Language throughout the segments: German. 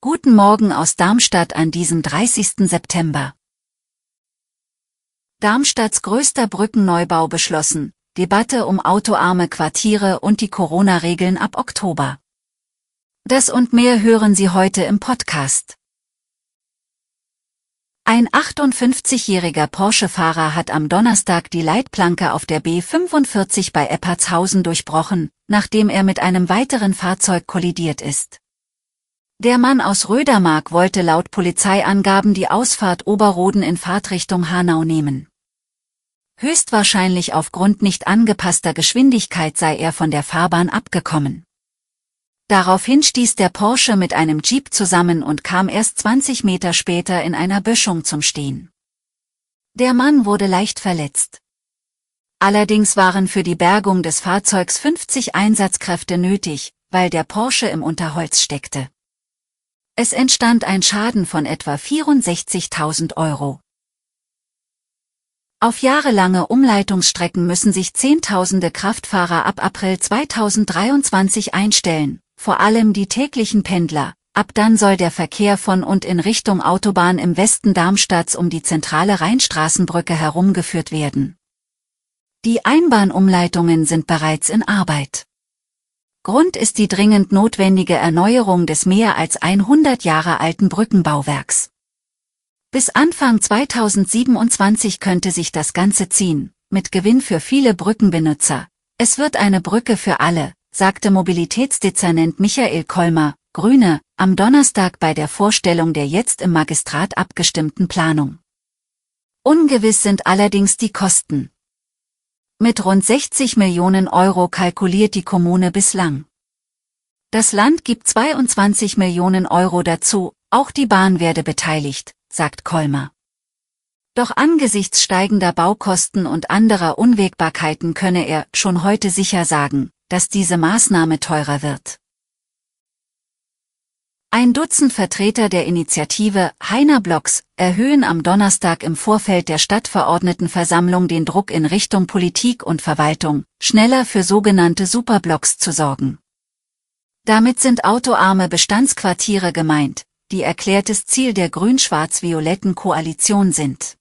Guten Morgen aus Darmstadt an diesem 30. September. Darmstadts größter Brückenneubau beschlossen. Debatte um autoarme Quartiere und die Corona-Regeln ab Oktober. Das und mehr hören Sie heute im Podcast. Ein 58-jähriger Porsche-Fahrer hat am Donnerstag die Leitplanke auf der B45 bei Eppertshausen durchbrochen, nachdem er mit einem weiteren Fahrzeug kollidiert ist. Der Mann aus Rödermark wollte laut Polizeiangaben die Ausfahrt Oberroden in Fahrtrichtung Hanau nehmen. Höchstwahrscheinlich aufgrund nicht angepasster Geschwindigkeit sei er von der Fahrbahn abgekommen. Daraufhin stieß der Porsche mit einem Jeep zusammen und kam erst 20 Meter später in einer Böschung zum Stehen. Der Mann wurde leicht verletzt. Allerdings waren für die Bergung des Fahrzeugs 50 Einsatzkräfte nötig, weil der Porsche im Unterholz steckte. Es entstand ein Schaden von etwa 64.000 Euro. Auf jahrelange Umleitungsstrecken müssen sich Zehntausende Kraftfahrer ab April 2023 einstellen, vor allem die täglichen Pendler. Ab dann soll der Verkehr von und in Richtung Autobahn im Westen Darmstadts um die zentrale Rheinstraßenbrücke herumgeführt werden. Die Einbahnumleitungen sind bereits in Arbeit. Grund ist die dringend notwendige Erneuerung des mehr als 100 Jahre alten Brückenbauwerks. Bis Anfang 2027 könnte sich das Ganze ziehen, mit Gewinn für viele Brückenbenutzer. Es wird eine Brücke für alle, sagte Mobilitätsdezernent Michael Kolmer, Grüne, am Donnerstag bei der Vorstellung der jetzt im Magistrat abgestimmten Planung. Ungewiss sind allerdings die Kosten. Mit rund 60 Millionen Euro kalkuliert die Kommune bislang. Das Land gibt 22 Millionen Euro dazu, auch die Bahn werde beteiligt, sagt Kolmer. Doch angesichts steigender Baukosten und anderer Unwägbarkeiten könne er schon heute sicher sagen, dass diese Maßnahme teurer wird. Ein Dutzend Vertreter der Initiative Heiner Blocks erhöhen am Donnerstag im Vorfeld der Stadtverordnetenversammlung den Druck in Richtung Politik und Verwaltung, schneller für sogenannte Superblocks zu sorgen. Damit sind autoarme Bestandsquartiere gemeint, die erklärtes Ziel der grün-schwarz-violetten Koalition sind.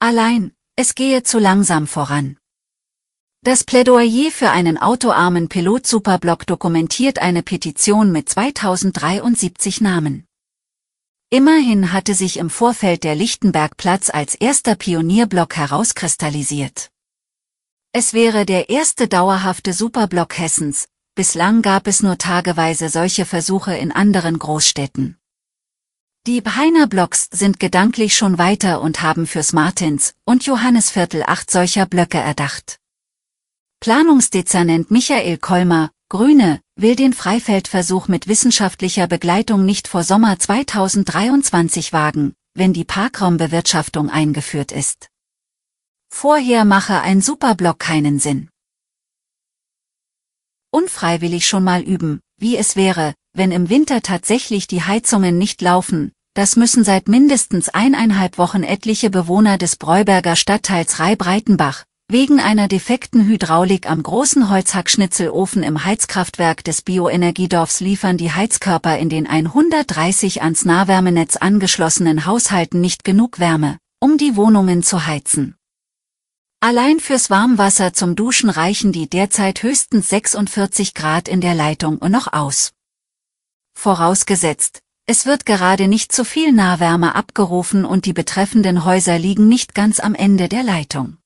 Allein, es gehe zu langsam voran. Das Plädoyer für einen autoarmen Pilot-Superblock dokumentiert eine Petition mit 2073 Namen. Immerhin hatte sich im Vorfeld der Lichtenbergplatz als erster Pionierblock herauskristallisiert. Es wäre der erste dauerhafte Superblock Hessens, bislang gab es nur tageweise solche Versuche in anderen Großstädten. Die Beheiner Blocks sind gedanklich schon weiter und haben fürs Martins- und Johannesviertel acht solcher Blöcke erdacht. Planungsdezernent Michael Kolmer, Grüne, will den Freifeldversuch mit wissenschaftlicher Begleitung nicht vor Sommer 2023 wagen, wenn die Parkraumbewirtschaftung eingeführt ist. Vorher mache ein Superblock keinen Sinn. Unfreiwillig schon mal üben, wie es wäre, wenn im Winter tatsächlich die Heizungen nicht laufen, das müssen seit mindestens eineinhalb Wochen etliche Bewohner des Breuberger Stadtteils Rai-Breitenbach, wegen einer defekten Hydraulik am großen Holzhackschnitzelofen im Heizkraftwerk des Bioenergiedorfs liefern die Heizkörper in den 130 ans Nahwärmenetz angeschlossenen Haushalten nicht genug Wärme, um die Wohnungen zu heizen. Allein fürs Warmwasser zum Duschen reichen die derzeit höchstens 46 Grad in der Leitung noch aus. Vorausgesetzt, es wird gerade nicht zu viel Nahwärme abgerufen und die betreffenden Häuser liegen nicht ganz am Ende der Leitung.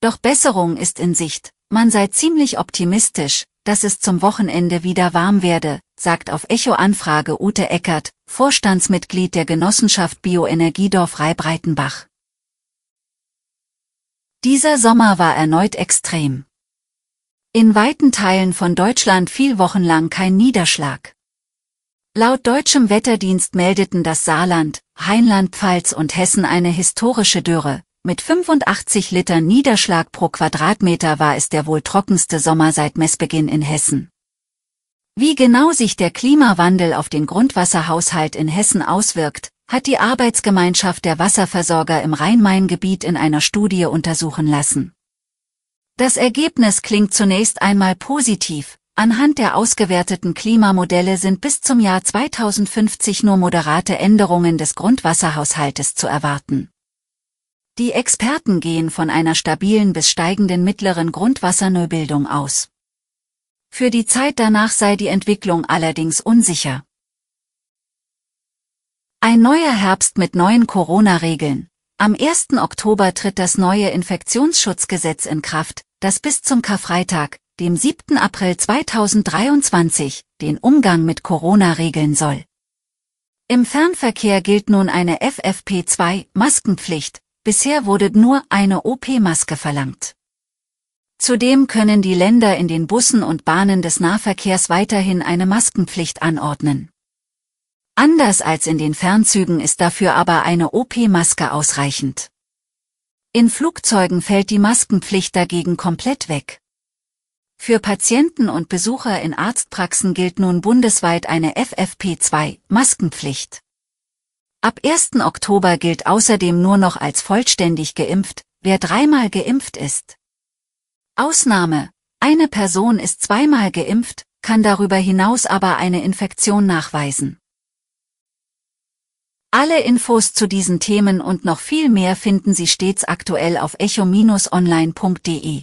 Doch Besserung ist in Sicht, man sei ziemlich optimistisch, dass es zum Wochenende wieder warm werde, sagt auf Echo-Anfrage Ute Eckert, Vorstandsmitglied der Genossenschaft Bioenergiedorf Rai-Breitenbach. Dieser Sommer war erneut extrem. In weiten Teilen von Deutschland fiel wochenlang kein Niederschlag. Laut deutschem Wetterdienst meldeten das Saarland, Rheinland-Pfalz und Hessen eine historische Dürre. Mit 85 Litern Niederschlag pro Quadratmeter war es der wohl trockenste Sommer seit Messbeginn in Hessen. Wie genau sich der Klimawandel auf den Grundwasserhaushalt in Hessen auswirkt, hat die Arbeitsgemeinschaft der Wasserversorger im Rhein-Main-Gebiet in einer Studie untersuchen lassen. Das Ergebnis klingt zunächst einmal positiv. Anhand der ausgewerteten Klimamodelle sind bis zum Jahr 2050 nur moderate Änderungen des Grundwasserhaushaltes zu erwarten. Die Experten gehen von einer stabilen bis steigenden mittleren Grundwasserneubildung aus. Für die Zeit danach sei die Entwicklung allerdings unsicher. Ein neuer Herbst mit neuen Corona-Regeln. Am 1. Oktober tritt das neue Infektionsschutzgesetz in Kraft, das bis zum Karfreitag, dem 7. April 2023, den Umgang mit Corona regeln soll. Im Fernverkehr gilt nun eine FFP2-Maskenpflicht, bisher wurde nur eine OP-Maske verlangt. Zudem können die Länder in den Bussen und Bahnen des Nahverkehrs weiterhin eine Maskenpflicht anordnen. Anders als in den Fernzügen ist dafür aber eine OP-Maske ausreichend. In Flugzeugen fällt die Maskenpflicht dagegen komplett weg. Für Patienten und Besucher in Arztpraxen gilt nun bundesweit eine FFP2-Maskenpflicht. Ab 1. Oktober gilt außerdem nur noch als vollständig geimpft, wer dreimal geimpft ist. Ausnahme, eine Person ist zweimal geimpft, kann darüber hinaus aber eine Infektion nachweisen. Alle Infos zu diesen Themen und noch viel mehr finden Sie stets aktuell auf echo-online.de.